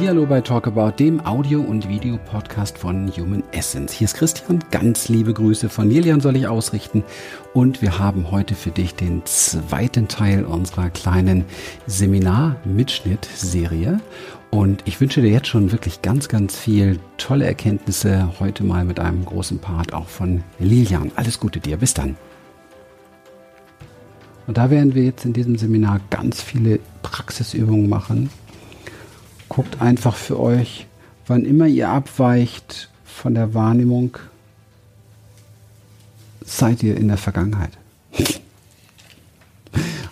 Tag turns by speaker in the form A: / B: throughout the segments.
A: Hallihallo bei Talkabout, dem Audio- und Videopodcast von Human Essence. Hier ist Christian, ganz liebe Grüße von Lilian soll ich ausrichten und wir haben heute für dich den zweiten Teil unserer kleinen Seminar-Mitschnitt-Serie und ich wünsche dir jetzt schon wirklich ganz, ganz viel tolle Erkenntnisse heute mal mit einem großen Part auch von Lilian. Alles Gute dir, bis dann. Und da werden wir jetzt in diesem Seminar ganz viele Praxisübungen machen. Guckt einfach für euch, wann immer ihr abweicht von der Wahrnehmung, seid ihr in der Vergangenheit.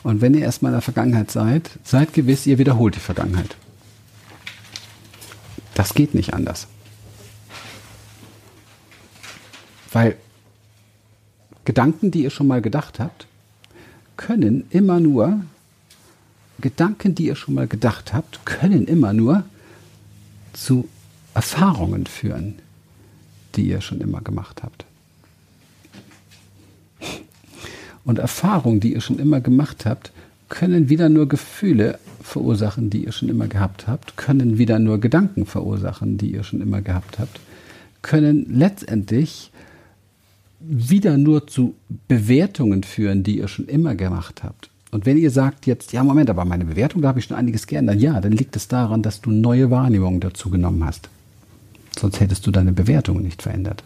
A: Und wenn ihr erstmal in der Vergangenheit seid, seid gewiss, ihr wiederholt die Vergangenheit. Das geht nicht anders. Weil Gedanken, die ihr schon mal gedacht habt, können immer nur, Gedanken, die ihr schon mal gedacht habt, können immer nur zu Erfahrungen führen, die ihr schon immer gemacht habt. Und Erfahrungen, die ihr schon immer gemacht habt, können wieder nur Gefühle verursachen, die ihr schon immer gehabt habt, können wieder nur Gedanken verursachen, die ihr schon immer gehabt habt, können letztendlich wieder nur zu Bewertungen führen, die ihr schon immer gemacht habt. Und wenn ihr sagt jetzt, ja, Moment, aber meine Bewertung, da habe ich schon einiges geändert, ja, dann liegt es daran, dass du neue Wahrnehmungen dazu genommen hast. Sonst hättest du deine Bewertung nicht verändert.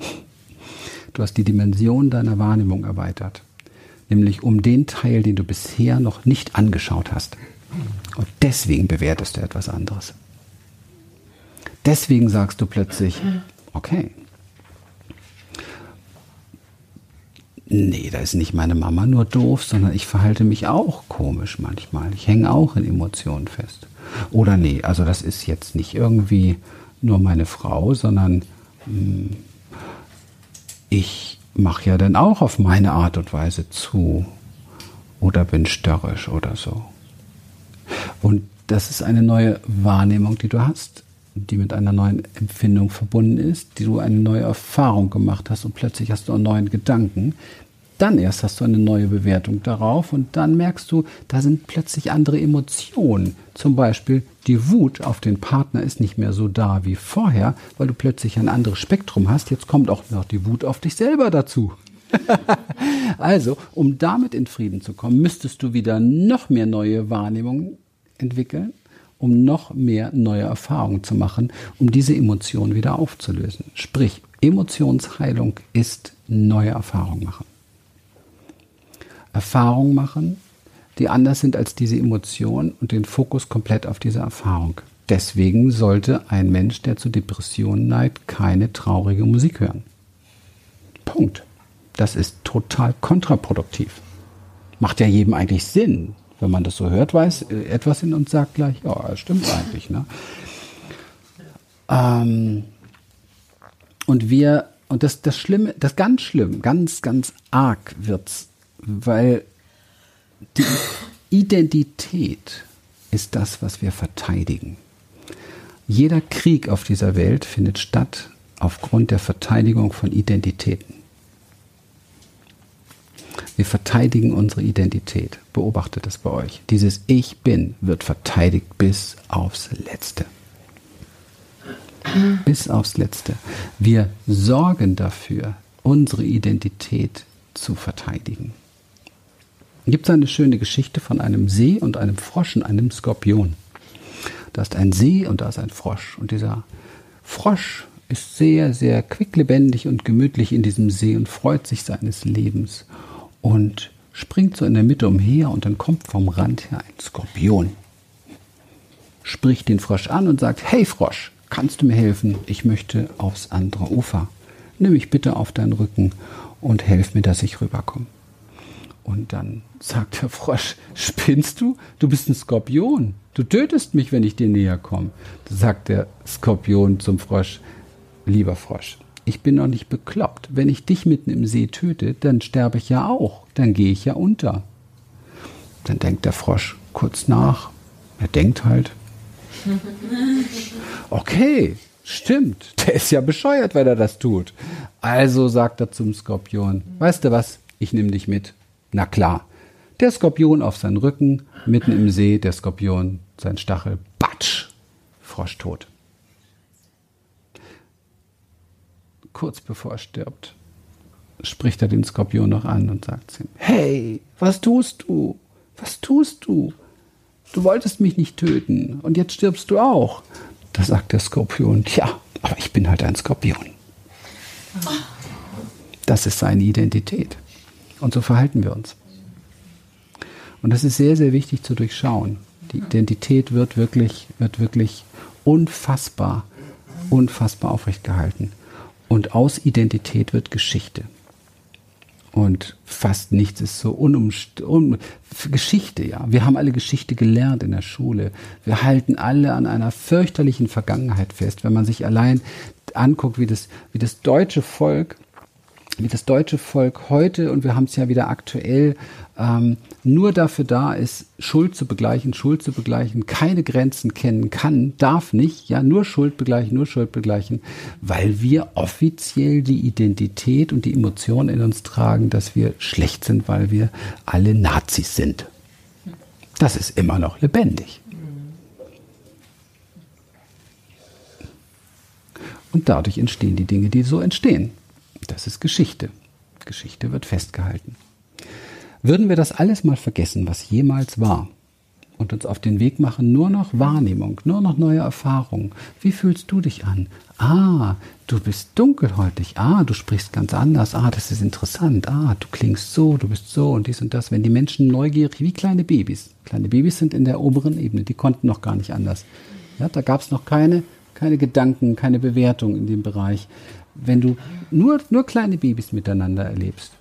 A: Du hast die Dimension deiner Wahrnehmung erweitert. Nämlich um den Teil, den du bisher noch nicht angeschaut hast. Und deswegen bewertest du etwas anderes. Deswegen sagst du plötzlich, okay, nee, da ist nicht meine Mama nur doof, sondern ich verhalte mich auch komisch manchmal. Ich hänge auch in Emotionen fest. Oder nee, also das ist jetzt nicht irgendwie nur meine Frau, sondern mh, hm, ich mache ja dann auch auf meine Art und Weise zu oder bin störrisch oder so. Und das ist eine neue Wahrnehmung, die du hast die mit einer neuen Empfindung verbunden ist, die du eine neue Erfahrung gemacht hast und plötzlich hast du einen neuen Gedanken. Dann erst hast du eine neue Bewertung darauf und dann merkst du, da sind plötzlich andere Emotionen. Zum Beispiel die Wut auf den Partner ist nicht mehr so da wie vorher, weil du plötzlich ein anderes Spektrum hast. Jetzt kommt auch noch die Wut auf dich selber dazu. also, um damit in Frieden zu kommen, müsstest du wieder noch mehr neue Wahrnehmungen entwickeln um noch mehr neue Erfahrungen zu machen, um diese Emotionen wieder aufzulösen. Sprich, Emotionsheilung ist neue Erfahrungen machen. Erfahrungen machen, die anders sind als diese Emotion und den Fokus komplett auf diese Erfahrung. Deswegen sollte ein Mensch, der zu Depressionen neigt, keine traurige Musik hören. Punkt. Das ist total kontraproduktiv. Macht ja jedem eigentlich Sinn, wenn man das so hört, weiß etwas in uns sagt gleich, ja, stimmt eigentlich. Ne? Ähm, und wir, und das, das Schlimme, das ganz schlimm, ganz, ganz arg wird's, weil die Identität ist das, was wir verteidigen. Jeder Krieg auf dieser Welt findet statt aufgrund der Verteidigung von Identitäten. Wir verteidigen unsere Identität. Beobachtet das bei euch. Dieses Ich bin wird verteidigt bis aufs Letzte. Bis aufs Letzte. Wir sorgen dafür, unsere Identität zu verteidigen. Gibt es eine schöne Geschichte von einem See und einem Frosch und einem Skorpion. Da ist ein See und da ist ein Frosch. Und dieser Frosch ist sehr, sehr quicklebendig und gemütlich in diesem See und freut sich seines Lebens und springt so in der Mitte umher und dann kommt vom Rand her ein Skorpion. Spricht den Frosch an und sagt, hey Frosch, kannst du mir helfen? Ich möchte aufs andere Ufer. Nimm mich bitte auf deinen Rücken und helf mir, dass ich rüberkomme. Und dann sagt der Frosch, spinnst du? Du bist ein Skorpion. Du tötest mich, wenn ich dir näher komme. Da sagt der Skorpion zum Frosch, lieber Frosch, ich bin noch nicht bekloppt. Wenn ich dich mitten im See töte, dann sterbe ich ja auch. Dann gehe ich ja unter. Dann denkt der Frosch kurz nach. Er denkt halt. Okay, stimmt. Der ist ja bescheuert, weil er das tut. Also sagt er zum Skorpion, weißt du was, ich nehme dich mit. Na klar. Der Skorpion auf seinen Rücken, mitten im See, der Skorpion, sein Stachel, batsch, Frosch tot. Kurz bevor er stirbt, spricht er den Skorpion noch an und sagt ihm, hey, was tust du? Was tust du? Du wolltest mich nicht töten und jetzt stirbst du auch. Da sagt der Skorpion, tja, aber ich bin halt ein Skorpion. Das ist seine Identität. Und so verhalten wir uns. Und das ist sehr, sehr wichtig zu durchschauen. Die Identität wird wirklich, wird wirklich unfassbar, unfassbar aufrecht gehalten. Und aus Identität wird Geschichte. Und fast nichts ist so unumst un Geschichte, ja. Wir haben alle Geschichte gelernt in der Schule. Wir halten alle an einer fürchterlichen Vergangenheit fest. Wenn man sich allein anguckt, wie das, wie das deutsche Volk wie das deutsche Volk heute, und wir haben es ja wieder aktuell, ähm, nur dafür da ist, Schuld zu begleichen, Schuld zu begleichen, keine Grenzen kennen kann, darf nicht, ja, nur Schuld begleichen, nur Schuld begleichen, weil wir offiziell die Identität und die Emotionen in uns tragen, dass wir schlecht sind, weil wir alle Nazis sind. Das ist immer noch lebendig. Und dadurch entstehen die Dinge, die so entstehen. Das ist Geschichte. Geschichte wird festgehalten. Würden wir das alles mal vergessen, was jemals war, und uns auf den Weg machen, nur noch Wahrnehmung, nur noch neue Erfahrungen. Wie fühlst du dich an? Ah, du bist dunkelhäutig. Ah, du sprichst ganz anders. Ah, das ist interessant. Ah, du klingst so, du bist so und dies und das. Wenn die Menschen neugierig, wie kleine Babys. Kleine Babys sind in der oberen Ebene, die konnten noch gar nicht anders. Ja, da gab es noch keine, keine Gedanken, keine Bewertung in dem Bereich wenn du nur, nur kleine Babys miteinander erlebst.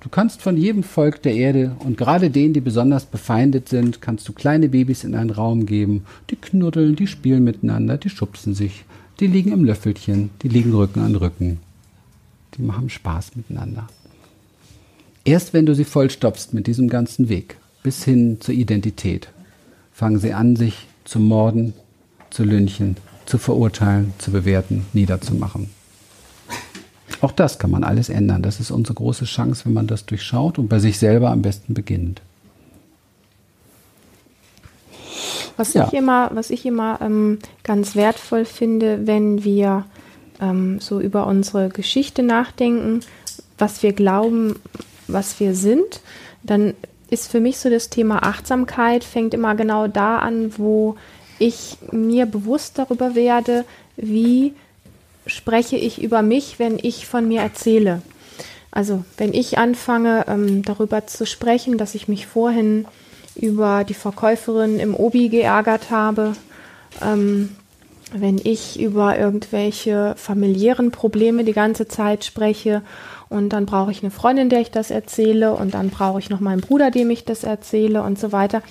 A: Du kannst von jedem Volk der Erde und gerade denen, die besonders befeindet sind, kannst du kleine Babys in einen Raum geben. Die knuddeln, die spielen miteinander, die schubsen sich, die liegen im Löffelchen, die liegen Rücken an Rücken. Die machen Spaß miteinander. Erst wenn du sie vollstopfst mit diesem ganzen Weg bis hin zur Identität, fangen sie an, sich zu morden, zu lynchen, zu verurteilen, zu bewerten, niederzumachen. Auch das kann man alles ändern. Das ist unsere große Chance, wenn man das durchschaut und bei sich selber am besten beginnt.
B: Was ja. ich immer, was ich immer ähm, ganz wertvoll finde, wenn wir ähm, so über unsere Geschichte nachdenken, was wir glauben, was wir sind, dann ist für mich so das Thema Achtsamkeit fängt immer genau da an, wo ich mir bewusst darüber werde, wie spreche ich über mich, wenn ich von mir erzähle. Also wenn ich anfange ähm, darüber zu sprechen, dass ich mich vorhin über die Verkäuferin im Obi geärgert habe, ähm, wenn ich über irgendwelche familiären Probleme die ganze Zeit spreche und dann brauche ich eine Freundin, der ich das erzähle und dann brauche ich noch meinen Bruder, dem ich das erzähle und so weiter.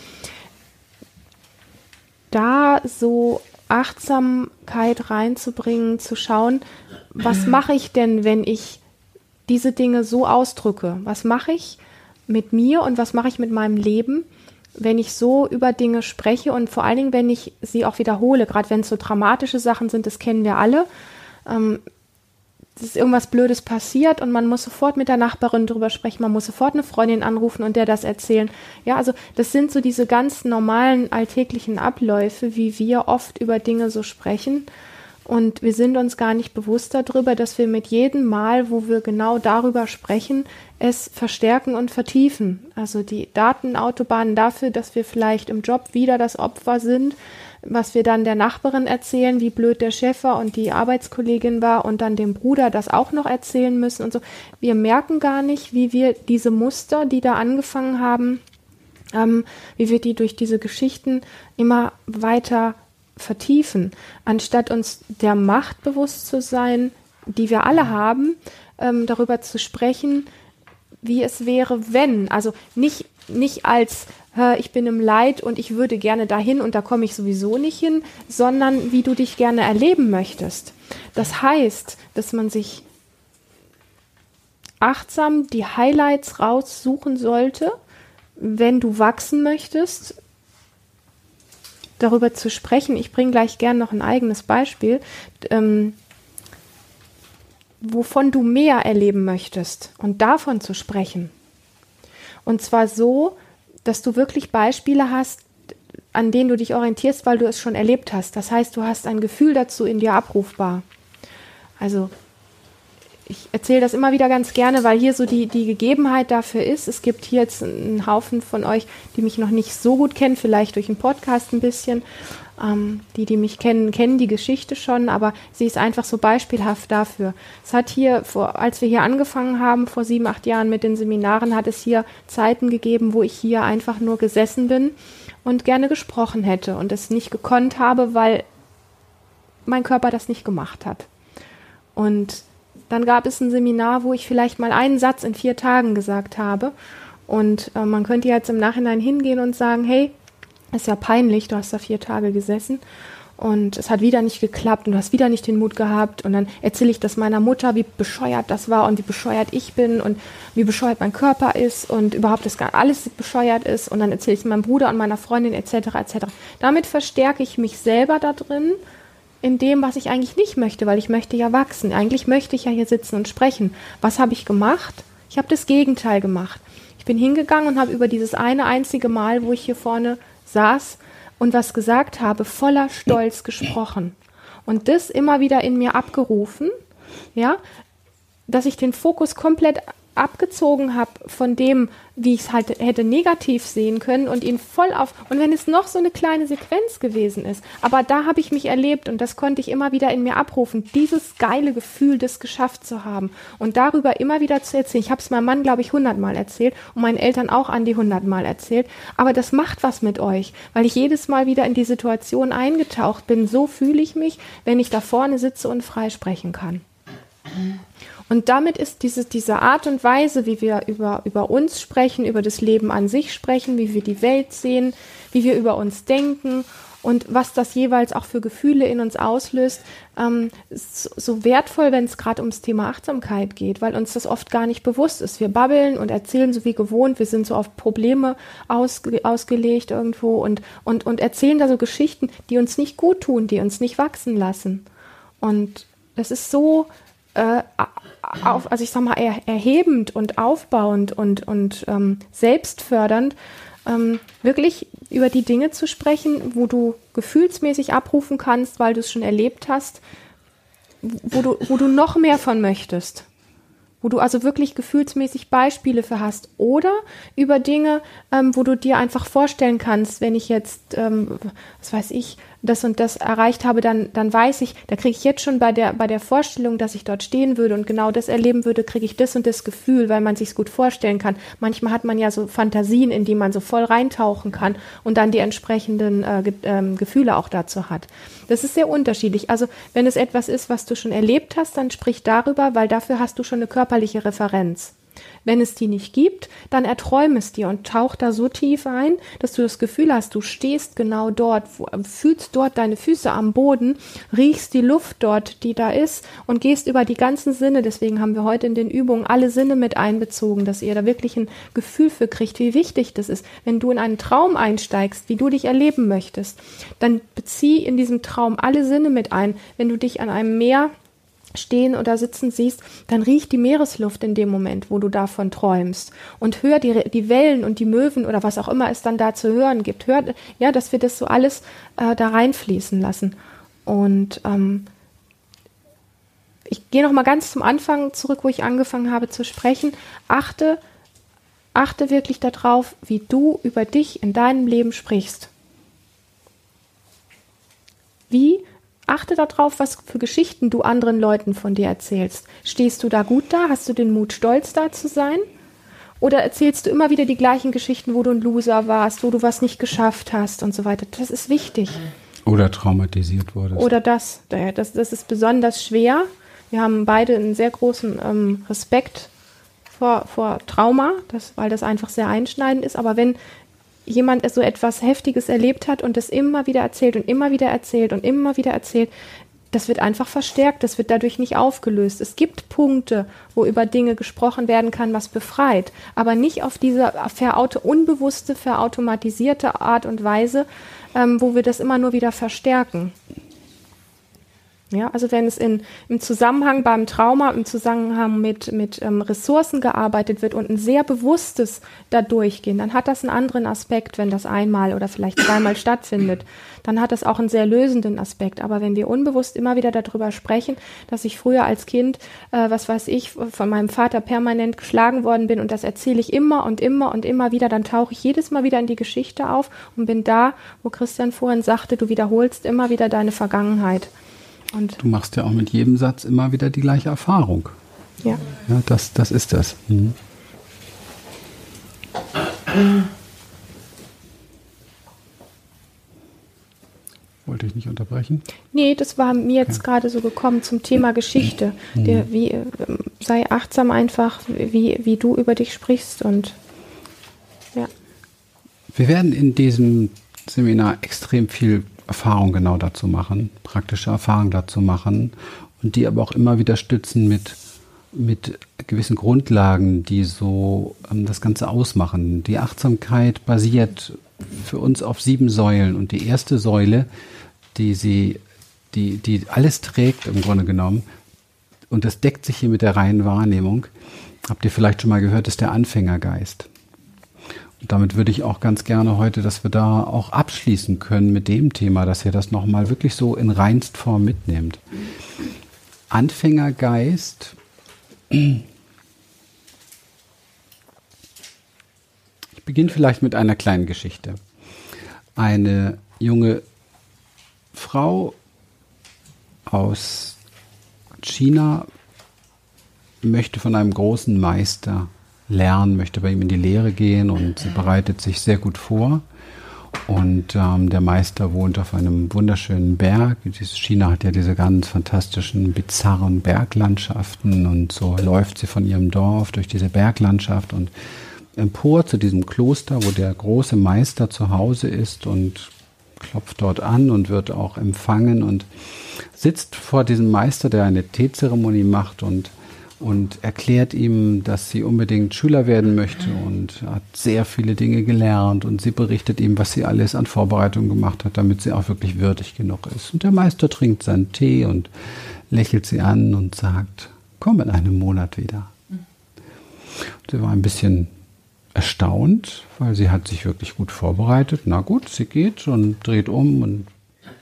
B: Da so Achtsamkeit reinzubringen, zu schauen, was mache ich denn, wenn ich diese Dinge so ausdrücke? Was mache ich mit mir und was mache ich mit meinem Leben, wenn ich so über Dinge spreche und vor allen Dingen, wenn ich sie auch wiederhole, gerade wenn es so dramatische Sachen sind, das kennen wir alle. Ähm, es ist irgendwas Blödes passiert und man muss sofort mit der Nachbarin drüber sprechen, man muss sofort eine Freundin anrufen und der das erzählen. Ja, also das sind so diese ganz normalen alltäglichen Abläufe, wie wir oft über Dinge so sprechen. Und wir sind uns gar nicht bewusst darüber, dass wir mit jedem Mal, wo wir genau darüber sprechen, es verstärken und vertiefen. Also die Datenautobahnen dafür, dass wir vielleicht im Job wieder das Opfer sind, was wir dann der Nachbarin erzählen, wie blöd der Chef war und die Arbeitskollegin war und dann dem Bruder das auch noch erzählen müssen und so. Wir merken gar nicht, wie wir diese Muster, die da angefangen haben, ähm, wie wir die durch diese Geschichten immer weiter vertiefen, anstatt uns der Macht bewusst zu sein, die wir alle haben, ähm, darüber zu sprechen, wie es wäre, wenn, also nicht, nicht als ich bin im Leid und ich würde gerne dahin und da komme ich sowieso nicht hin, sondern wie du dich gerne erleben möchtest. Das heißt, dass man sich achtsam die Highlights raussuchen sollte, wenn du wachsen möchtest, darüber zu sprechen. Ich bringe gleich gern noch ein eigenes Beispiel, ähm, wovon du mehr erleben möchtest und davon zu sprechen. Und zwar so, dass du wirklich Beispiele hast, an denen du dich orientierst, weil du es schon erlebt hast. Das heißt, du hast ein Gefühl dazu in dir abrufbar. Also ich erzähle das immer wieder ganz gerne, weil hier so die, die Gegebenheit dafür ist. Es gibt hier jetzt einen Haufen von euch, die mich noch nicht so gut kennen, vielleicht durch den Podcast ein bisschen. Ähm, die, die mich kennen, kennen die Geschichte schon, aber sie ist einfach so beispielhaft dafür. Es hat hier, vor, als wir hier angefangen haben, vor sieben, acht Jahren mit den Seminaren, hat es hier Zeiten gegeben, wo ich hier einfach nur gesessen bin und gerne gesprochen hätte und es nicht gekonnt habe, weil mein Körper das nicht gemacht hat. Und dann gab es ein Seminar, wo ich vielleicht mal einen Satz in vier Tagen gesagt habe. Und äh, man könnte jetzt im Nachhinein hingehen und sagen, hey, ist ja peinlich, du hast da vier Tage gesessen und es hat wieder nicht geklappt und du hast wieder nicht den Mut gehabt und dann erzähle ich das meiner Mutter, wie bescheuert das war und wie bescheuert ich bin und wie bescheuert mein Körper ist und überhaupt das alles bescheuert ist und dann erzähle ich es meinem Bruder und meiner Freundin etc. etc. Damit verstärke ich mich selber da drin in dem, was ich eigentlich nicht möchte, weil ich möchte ja wachsen. Eigentlich möchte ich ja hier sitzen und sprechen. Was habe ich gemacht? Ich habe das Gegenteil gemacht. Ich bin hingegangen und habe über dieses eine einzige Mal, wo ich hier vorne saß und was gesagt habe, voller Stolz gesprochen. Und das immer wieder in mir abgerufen, ja, dass ich den Fokus komplett abgezogen habe von dem, wie ich es halt hätte negativ sehen können und ihn voll auf. Und wenn es noch so eine kleine Sequenz gewesen ist, aber da habe ich mich erlebt und das konnte ich immer wieder in mir abrufen, dieses geile Gefühl, das geschafft zu haben und darüber immer wieder zu erzählen. Ich habe es meinem Mann, glaube ich, hundertmal erzählt und meinen Eltern auch an die hundertmal erzählt. Aber das macht was mit euch, weil ich jedes Mal wieder in die Situation eingetaucht bin. So fühle ich mich, wenn ich da vorne sitze und frei sprechen kann. Und damit ist diese, diese Art und Weise, wie wir über, über uns sprechen, über das Leben an sich sprechen, wie wir die Welt sehen, wie wir über uns denken und was das jeweils auch für Gefühle in uns auslöst, ähm, so, wertvoll, wenn es gerade ums Thema Achtsamkeit geht, weil uns das oft gar nicht bewusst ist. Wir babbeln und erzählen so wie gewohnt, wir sind so auf Probleme ausge, ausgelegt irgendwo und, und, und erzählen da so Geschichten, die uns nicht gut tun, die uns nicht wachsen lassen. Und das ist so äh, auf, also ich sag mal, er, erhebend und aufbauend und, und ähm, selbstfördernd, ähm, wirklich über die Dinge zu sprechen, wo du gefühlsmäßig abrufen kannst, weil du es schon erlebt hast, wo du, wo du noch mehr von möchtest. Wo du also wirklich gefühlsmäßig Beispiele für hast oder über Dinge, ähm, wo du dir einfach vorstellen kannst, wenn ich jetzt, ähm, was weiß ich, das und das erreicht habe, dann, dann weiß ich, da kriege ich jetzt schon bei der, bei der Vorstellung, dass ich dort stehen würde und genau das erleben würde, kriege ich das und das Gefühl, weil man sich gut vorstellen kann. Manchmal hat man ja so Fantasien, in die man so voll reintauchen kann und dann die entsprechenden äh, ge ähm, Gefühle auch dazu hat. Das ist sehr unterschiedlich. Also wenn es etwas ist, was du schon erlebt hast, dann sprich darüber, weil dafür hast du schon eine körperliche Referenz. Wenn es die nicht gibt, dann erträum es dir und tauch da so tief ein, dass du das Gefühl hast, du stehst genau dort, wo, fühlst dort deine Füße am Boden, riechst die Luft dort, die da ist und gehst über die ganzen Sinne. Deswegen haben wir heute in den Übungen alle Sinne mit einbezogen, dass ihr da wirklich ein Gefühl für kriegt, wie wichtig das ist. Wenn du in einen Traum einsteigst, wie du dich erleben möchtest, dann bezieh in diesem Traum alle Sinne mit ein. Wenn du dich an einem Meer stehen oder sitzen siehst, dann riecht die Meeresluft in dem Moment, wo du davon träumst. Und hör die, die Wellen und die Möwen oder was auch immer es dann da zu hören gibt. Hör, ja, dass wir das so alles äh, da reinfließen lassen. Und ähm, ich gehe noch mal ganz zum Anfang zurück, wo ich angefangen habe zu sprechen. Achte, achte wirklich darauf, wie du über dich in deinem Leben sprichst. Wie Achte darauf, was für Geschichten du anderen Leuten von dir erzählst. Stehst du da gut da? Hast du den Mut, stolz da zu sein? Oder erzählst du immer wieder die gleichen Geschichten, wo du ein Loser warst, wo du was nicht geschafft hast und so weiter? Das ist wichtig.
A: Oder traumatisiert wurdest.
B: Oder das. Das, das ist besonders schwer. Wir haben beide einen sehr großen ähm, Respekt vor, vor Trauma, das, weil das einfach sehr einschneidend ist. Aber wenn jemand so etwas Heftiges erlebt hat und das immer wieder erzählt und immer wieder erzählt und immer wieder erzählt, das wird einfach verstärkt, das wird dadurch nicht aufgelöst. Es gibt Punkte, wo über Dinge gesprochen werden kann, was befreit, aber nicht auf diese verauto unbewusste, verautomatisierte Art und Weise, ähm, wo wir das immer nur wieder verstärken. Ja, also wenn es in, im Zusammenhang beim Trauma, im Zusammenhang mit, mit ähm, Ressourcen gearbeitet wird und ein sehr bewusstes da durchgehen, dann hat das einen anderen Aspekt, wenn das einmal oder vielleicht zweimal stattfindet. Dann hat das auch einen sehr lösenden Aspekt. Aber wenn wir unbewusst immer wieder darüber sprechen, dass ich früher als Kind, äh, was weiß ich, von meinem Vater permanent geschlagen worden bin und das erzähle ich immer und immer und immer wieder, dann tauche ich jedes Mal wieder in die Geschichte auf und bin da, wo Christian vorhin sagte, du wiederholst immer wieder deine Vergangenheit.
A: Und du machst ja auch mit jedem Satz immer wieder die gleiche Erfahrung.
B: Ja.
A: Ja, das, das ist das. Mhm. Wollte ich nicht unterbrechen?
B: Nee, das war mir jetzt ja. gerade so gekommen zum Thema Geschichte. Mhm. Der, wie, äh, sei achtsam einfach, wie, wie du über dich sprichst und ja.
A: Wir werden in diesem Seminar extrem viel Erfahrung genau dazu machen, praktische Erfahrung dazu machen und die aber auch immer wieder stützen mit, mit gewissen Grundlagen, die so ähm, das Ganze ausmachen. Die Achtsamkeit basiert für uns auf sieben Säulen und die erste Säule, die sie, die, die alles trägt im Grunde genommen, und das deckt sich hier mit der reinen Wahrnehmung, habt ihr vielleicht schon mal gehört, ist der Anfängergeist damit würde ich auch ganz gerne heute, dass wir da auch abschließen können mit dem Thema, dass ihr das nochmal wirklich so in reinst Form mitnehmt. Anfängergeist. Ich beginne vielleicht mit einer kleinen Geschichte. Eine junge Frau aus China möchte von einem großen Meister lernen, möchte bei ihm in die Lehre gehen und sie bereitet sich sehr gut vor. Und ähm, der Meister wohnt auf einem wunderschönen Berg. China hat ja diese ganz fantastischen, bizarren Berglandschaften und so läuft sie von ihrem Dorf durch diese Berglandschaft und empor zu diesem Kloster, wo der große Meister zu Hause ist und klopft dort an und wird auch empfangen und sitzt vor diesem Meister, der eine Teezeremonie macht und und erklärt ihm, dass sie unbedingt Schüler werden möchte und hat sehr viele Dinge gelernt und sie berichtet ihm, was sie alles an Vorbereitungen gemacht hat, damit sie auch wirklich würdig genug ist. Und der Meister trinkt seinen Tee und lächelt sie an und sagt, komm in einem Monat wieder. Sie war ein bisschen erstaunt, weil sie hat sich wirklich gut vorbereitet. Na gut, sie geht und dreht um und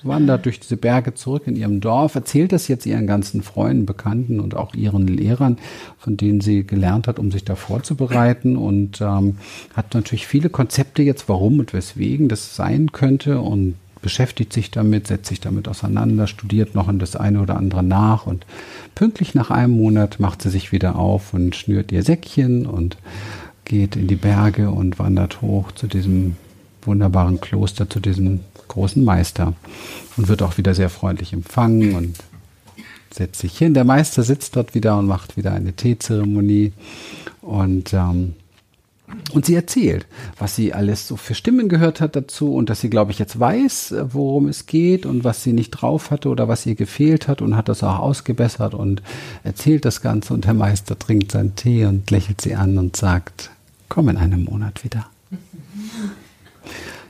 A: wandert durch diese Berge zurück in ihrem Dorf, erzählt das jetzt ihren ganzen Freunden, Bekannten und auch ihren Lehrern, von denen sie gelernt hat, um sich da vorzubereiten und ähm, hat natürlich viele Konzepte jetzt, warum und weswegen das sein könnte und beschäftigt sich damit, setzt sich damit auseinander, studiert noch in das eine oder andere nach und pünktlich nach einem Monat macht sie sich wieder auf und schnürt ihr Säckchen und geht in die Berge und wandert hoch zu diesem wunderbaren Kloster, zu diesem großen Meister und wird auch wieder sehr freundlich empfangen und setzt sich hin. Der Meister sitzt dort wieder und macht wieder eine Teezeremonie und ähm, und sie erzählt, was sie alles so für Stimmen gehört hat dazu und dass sie, glaube ich, jetzt weiß, worum es geht und was sie nicht drauf hatte oder was ihr gefehlt hat und hat das auch ausgebessert und erzählt das Ganze und der Meister trinkt seinen Tee und lächelt sie an und sagt, komm in einem Monat wieder.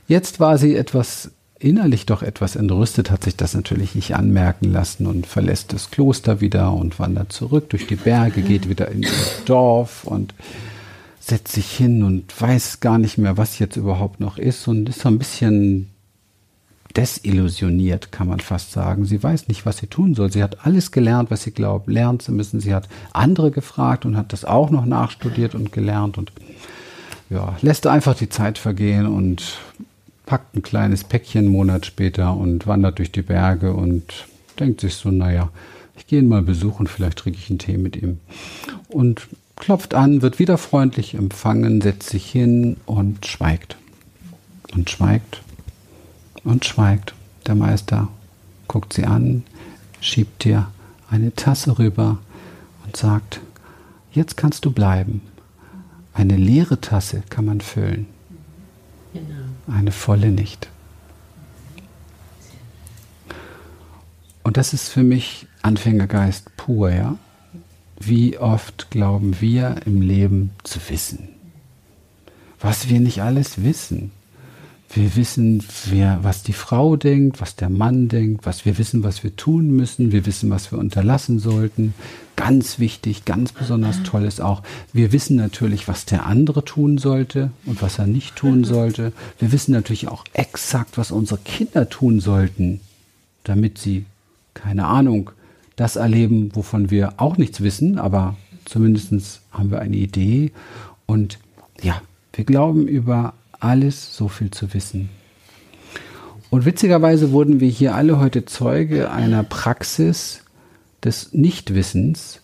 A: Jetzt war sie etwas innerlich doch etwas entrüstet, hat sich das natürlich nicht anmerken lassen und verlässt das Kloster wieder und wandert zurück durch die Berge, geht wieder in das Dorf und setzt sich hin und weiß gar nicht mehr, was jetzt überhaupt noch ist und ist so ein bisschen desillusioniert, kann man fast sagen. Sie weiß nicht, was sie tun soll. Sie hat alles gelernt, was sie glaubt, lernen zu müssen. Sie hat andere gefragt und hat das auch noch nachstudiert und gelernt und ja, lässt einfach die Zeit vergehen und packt ein kleines Päckchen einen Monat später und wandert durch die Berge und denkt sich so, naja, ich gehe ihn mal besuchen, vielleicht trinke ich einen Tee mit ihm. Und klopft an, wird wieder freundlich empfangen, setzt sich hin und schweigt. Und schweigt und schweigt. Der Meister guckt sie an, schiebt dir eine Tasse rüber und sagt, jetzt kannst du bleiben. Eine leere Tasse kann man füllen. Genau eine volle nicht. Und das ist für mich Anfängergeist pur, ja. Wie oft glauben wir im Leben zu wissen? Was wir nicht alles wissen. Wir wissen, wer, was die Frau denkt, was der Mann denkt, was wir wissen, was wir tun müssen. Wir wissen, was wir unterlassen sollten. Ganz wichtig, ganz besonders toll ist auch, wir wissen natürlich, was der andere tun sollte und was er nicht tun sollte. Wir wissen natürlich auch exakt, was unsere Kinder tun sollten, damit sie, keine Ahnung, das erleben, wovon wir auch nichts wissen, aber zumindest haben wir eine Idee. Und ja, wir glauben über alles so viel zu wissen. Und witzigerweise wurden wir hier alle heute Zeuge einer Praxis des Nichtwissens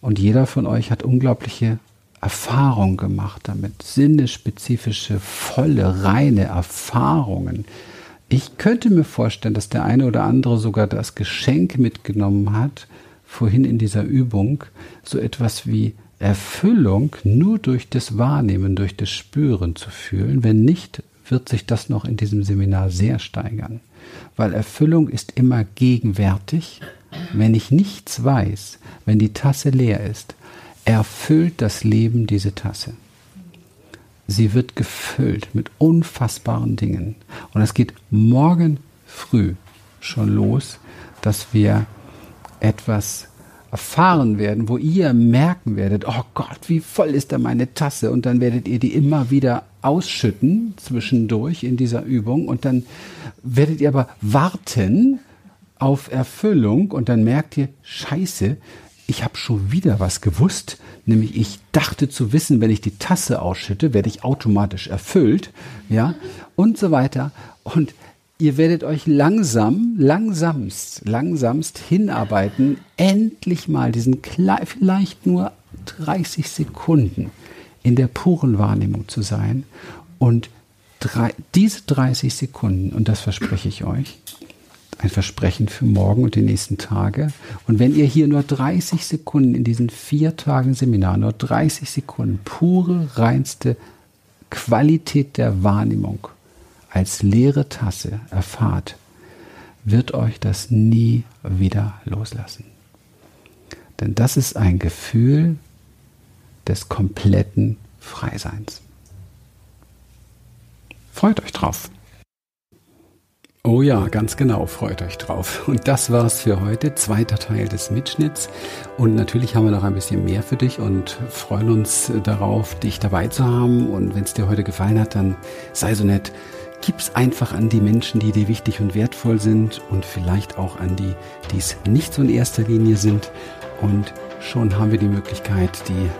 A: und jeder von euch hat unglaubliche Erfahrungen gemacht damit, sinnespezifische, volle, reine Erfahrungen. Ich könnte mir vorstellen, dass der eine oder andere sogar das Geschenk mitgenommen hat, vorhin in dieser Übung, so etwas wie Erfüllung nur durch das Wahrnehmen, durch das Spüren zu fühlen. Wenn nicht, wird sich das noch in diesem Seminar sehr steigern. Weil Erfüllung ist immer gegenwärtig. Wenn ich nichts weiß, wenn die Tasse leer ist, erfüllt das Leben diese Tasse. Sie wird gefüllt mit unfassbaren Dingen. Und es geht morgen früh schon los, dass wir etwas erfahren werden, wo ihr merken werdet, oh Gott, wie voll ist da meine Tasse? Und dann werdet ihr die immer wieder ausschütten zwischendurch in dieser Übung. Und dann werdet ihr aber warten auf Erfüllung. Und dann merkt ihr, scheiße, ich habe schon wieder was gewusst, nämlich ich dachte zu wissen, wenn ich die Tasse ausschütte, werde ich automatisch erfüllt, ja, und so weiter. Und ihr werdet euch langsam, langsamst, langsamst hinarbeiten, endlich mal diesen vielleicht nur 30 Sekunden in der puren Wahrnehmung zu sein. Und drei, diese 30 Sekunden, und das verspreche ich euch, ein Versprechen für morgen und die nächsten Tage. Und wenn ihr hier nur 30 Sekunden in diesen vier Tagen Seminar, nur 30 Sekunden pure, reinste Qualität der Wahrnehmung als leere Tasse erfahrt, wird euch das nie wieder loslassen. Denn das ist ein Gefühl des kompletten Freiseins. Freut euch drauf. Oh ja, ganz genau, freut euch drauf. Und das war's für heute, zweiter Teil des Mitschnitts. Und natürlich haben wir noch ein bisschen mehr für dich und freuen uns darauf, dich dabei zu haben. Und wenn es dir heute gefallen hat, dann sei so nett, gib's einfach an die Menschen, die dir wichtig und wertvoll sind und vielleicht auch an die, die es nicht so in erster Linie sind. Und schon haben wir die Möglichkeit, die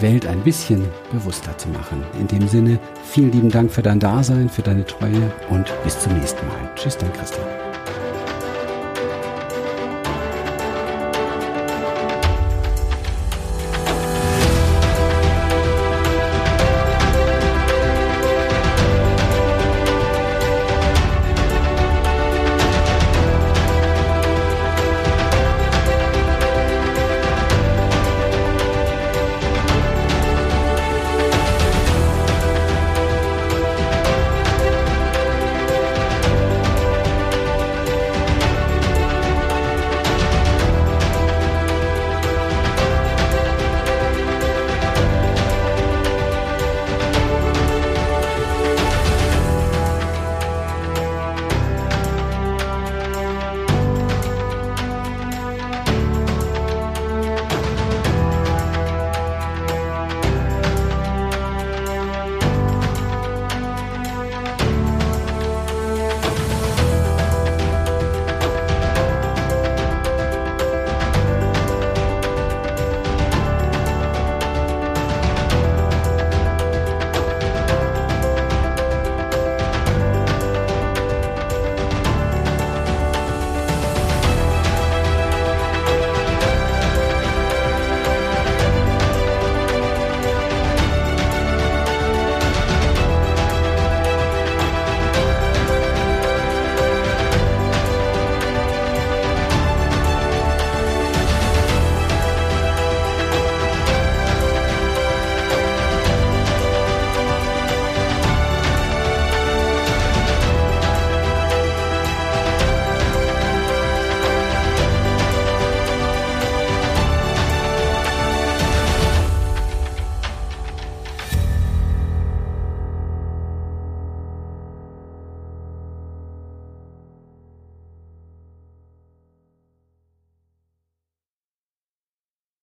A: Welt ein bisschen bewusster zu machen. In dem Sinne, vielen lieben Dank für dein Dasein, für deine Treue und bis zum nächsten Mal. Tschüss, dein Christian.